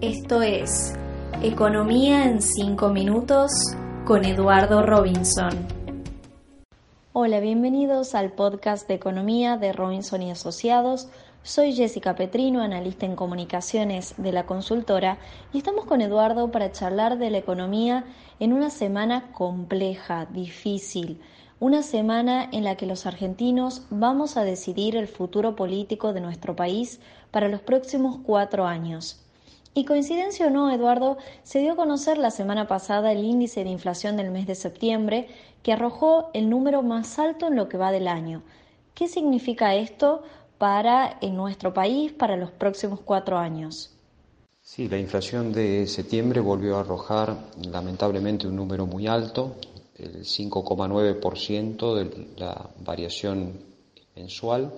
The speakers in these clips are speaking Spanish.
Esto es Economía en 5 minutos con Eduardo Robinson. Hola, bienvenidos al podcast de Economía de Robinson y Asociados. Soy Jessica Petrino, analista en comunicaciones de la consultora, y estamos con Eduardo para charlar de la economía en una semana compleja, difícil, una semana en la que los argentinos vamos a decidir el futuro político de nuestro país para los próximos cuatro años. Y coincidencia o no, Eduardo, se dio a conocer la semana pasada el índice de inflación del mes de septiembre, que arrojó el número más alto en lo que va del año. ¿Qué significa esto para en nuestro país para los próximos cuatro años? Sí, la inflación de septiembre volvió a arrojar lamentablemente un número muy alto, el 5,9% de la variación mensual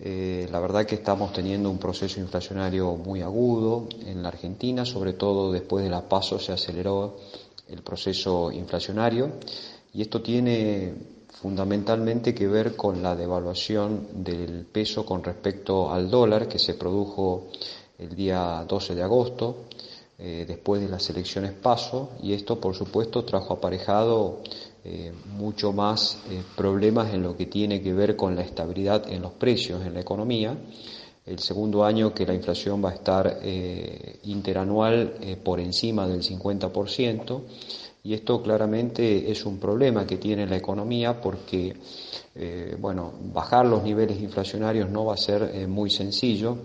eh, la verdad que estamos teniendo un proceso inflacionario muy agudo en la Argentina, sobre todo después de la paso se aceleró el proceso inflacionario y esto tiene fundamentalmente que ver con la devaluación del peso con respecto al dólar que se produjo el día 12 de agosto eh, después de las elecciones paso y esto por supuesto trajo aparejado eh, mucho más eh, problemas en lo que tiene que ver con la estabilidad en los precios en la economía. El segundo año que la inflación va a estar eh, interanual por encima del 50%. Y esto claramente es un problema que tiene la economía porque, bueno, bajar los niveles inflacionarios no va a ser muy sencillo.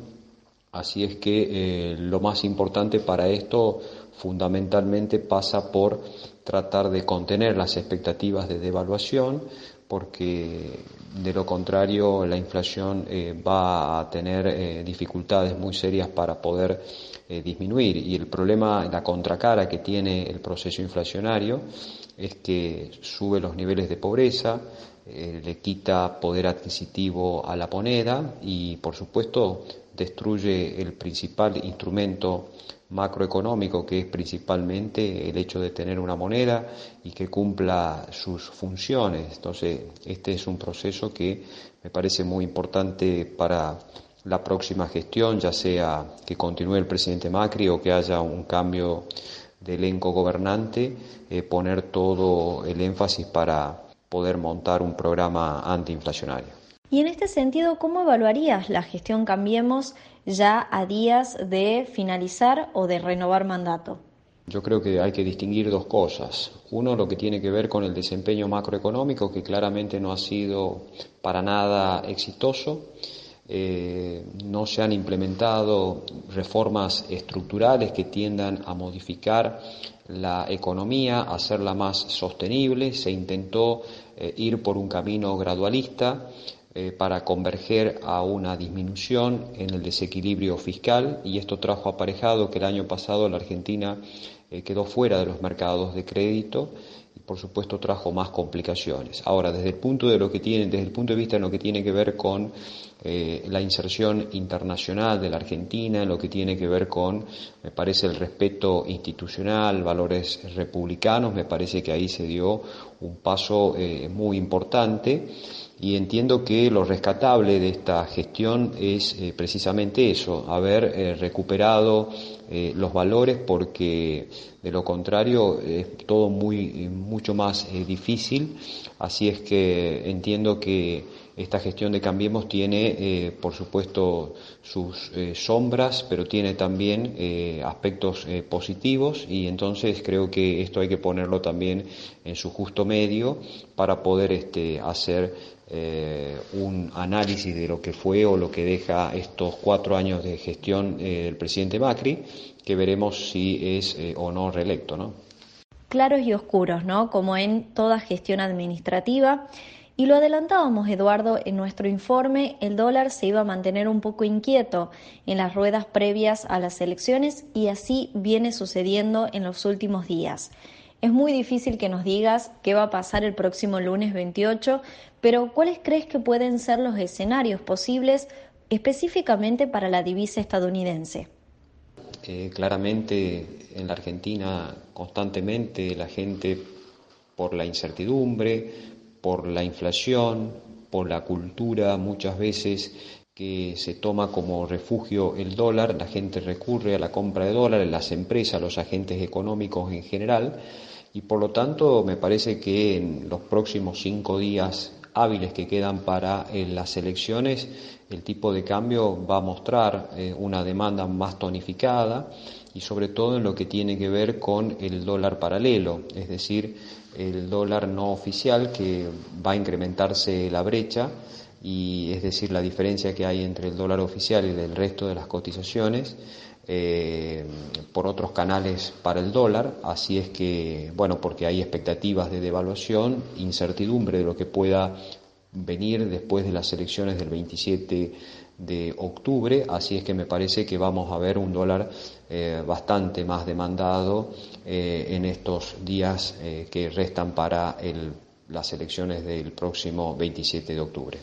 Así es que lo más importante para esto fundamentalmente pasa por tratar de contener las expectativas de devaluación, porque de lo contrario la inflación eh, va a tener eh, dificultades muy serias para poder eh, disminuir. Y el problema, la contracara que tiene el proceso inflacionario es que sube los niveles de pobreza, le quita poder adquisitivo a la moneda y por supuesto destruye el principal instrumento macroeconómico, que es principalmente el hecho de tener una moneda y que cumpla sus funciones. Entonces, este es un proceso que me parece muy importante para la próxima gestión, ya sea que continúe el presidente Macri o que haya un cambio de elenco gobernante, eh, poner todo el énfasis para poder montar un programa antiinflacionario. Y en este sentido, ¿cómo evaluarías la gestión Cambiemos ya a días de finalizar o de renovar mandato? Yo creo que hay que distinguir dos cosas. Uno, lo que tiene que ver con el desempeño macroeconómico, que claramente no ha sido para nada exitoso. Eh, no se han implementado reformas estructurales que tiendan a modificar la economía, hacerla más sostenible. Se intentó eh, ir por un camino gradualista eh, para converger a una disminución en el desequilibrio fiscal y esto trajo aparejado que el año pasado la Argentina eh, quedó fuera de los mercados de crédito y por supuesto trajo más complicaciones. Ahora, desde el punto de lo que tiene, desde el punto de vista de lo que tiene que ver con eh, la inserción internacional de la Argentina, en lo que tiene que ver con, me parece, el respeto institucional, valores republicanos, me parece que ahí se dio un paso muy importante. Y entiendo que lo rescatable de esta gestión es eh, precisamente eso, haber eh, recuperado eh, los valores porque de lo contrario es todo muy mucho más difícil, así es que entiendo que esta gestión de Cambiemos tiene, por supuesto, sus sombras, pero tiene también aspectos positivos y entonces creo que esto hay que ponerlo también en su justo medio para poder este, hacer eh, un análisis de lo que fue o lo que deja estos cuatro años de gestión eh, del presidente Macri, que veremos si es eh, o no reelecto, ¿no? Claros y oscuros, ¿no? Como en toda gestión administrativa. Y lo adelantábamos, Eduardo, en nuestro informe, el dólar se iba a mantener un poco inquieto en las ruedas previas a las elecciones y así viene sucediendo en los últimos días. Es muy difícil que nos digas qué va a pasar el próximo lunes 28, pero ¿cuáles crees que pueden ser los escenarios posibles específicamente para la divisa estadounidense? Eh, claramente en la Argentina constantemente la gente por la incertidumbre, por la inflación, por la cultura muchas veces que se toma como refugio el dólar, la gente recurre a la compra de dólares, las empresas, los agentes económicos en general, y por lo tanto me parece que en los próximos cinco días hábiles que quedan para eh, las elecciones, el tipo de cambio va a mostrar eh, una demanda más tonificada y sobre todo en lo que tiene que ver con el dólar paralelo, es decir, el dólar no oficial que va a incrementarse la brecha y es decir la diferencia que hay entre el dólar oficial y el resto de las cotizaciones eh, por otros canales para el dólar, así es que, bueno, porque hay expectativas de devaluación, incertidumbre de lo que pueda venir después de las elecciones del 27 de octubre, así es que me parece que vamos a ver un dólar eh, bastante más demandado eh, en estos días que restan para las elecciones del próximo 27 de octubre.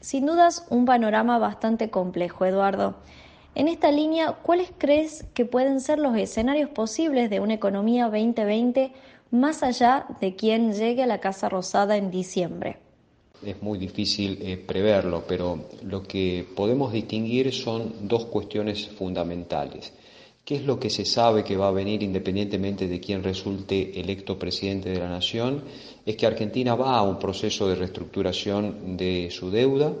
Sin dudas, un panorama bastante complejo, Eduardo. En esta línea, ¿cuáles crees que pueden ser los escenarios posibles de una economía 2020 más allá de quien llegue a la Casa Rosada en diciembre? Es muy difícil eh, preverlo, pero lo que podemos distinguir son dos cuestiones fundamentales. ¿Qué es lo que se sabe que va a venir independientemente de quién resulte electo presidente de la nación? Es que Argentina va a un proceso de reestructuración de su deuda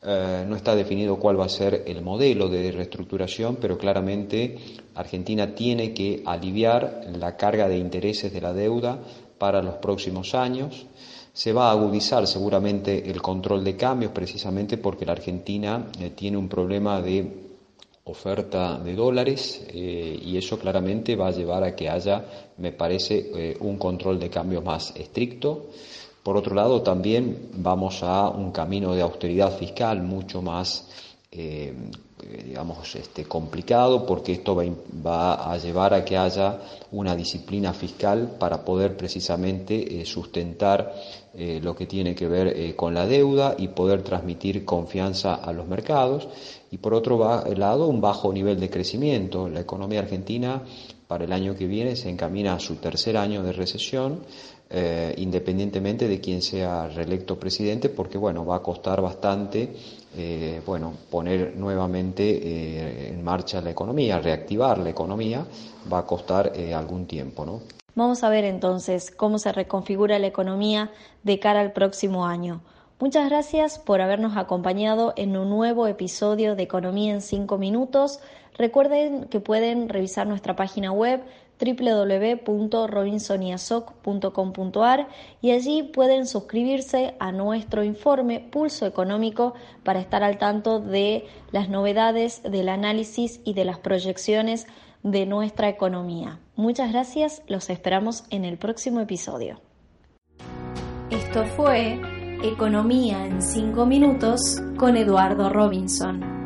eh, no está definido cuál va a ser el modelo de reestructuración, pero claramente Argentina tiene que aliviar la carga de intereses de la deuda para los próximos años. Se va a agudizar seguramente el control de cambios precisamente porque la Argentina eh, tiene un problema de oferta de dólares eh, y eso claramente va a llevar a que haya, me parece, un control de cambios más estricto. Por otro lado, también vamos a un camino de austeridad fiscal mucho más, eh, digamos, este, complicado, porque esto va, a llevar a que haya una disciplina fiscal para poder precisamente eh, sustentar eh, lo que tiene que ver con la deuda y poder transmitir confianza a los mercados. Y por otro lado, un bajo nivel de crecimiento. La economía argentina para el año que viene se encamina a su tercer año de recesión. Eh, independientemente de quién sea reelecto presidente, porque bueno, va a costar bastante eh, bueno, poner nuevamente eh, en marcha la economía, reactivar la economía, va a costar algún tiempo, ¿no? Vamos a ver entonces cómo se reconfigura la economía de cara al próximo año. Muchas gracias por habernos acompañado en un nuevo episodio de Economía en 5 minutos. Recuerden que pueden revisar nuestra página web www.robinsoniasoc.com.ar y allí pueden suscribirse a nuestro informe Pulso Económico para estar al tanto de las novedades, del análisis y de las proyecciones de nuestra economía. Muchas gracias, los esperamos en el próximo episodio. Esto fue Economía en 5 minutos con Eduardo Robinson.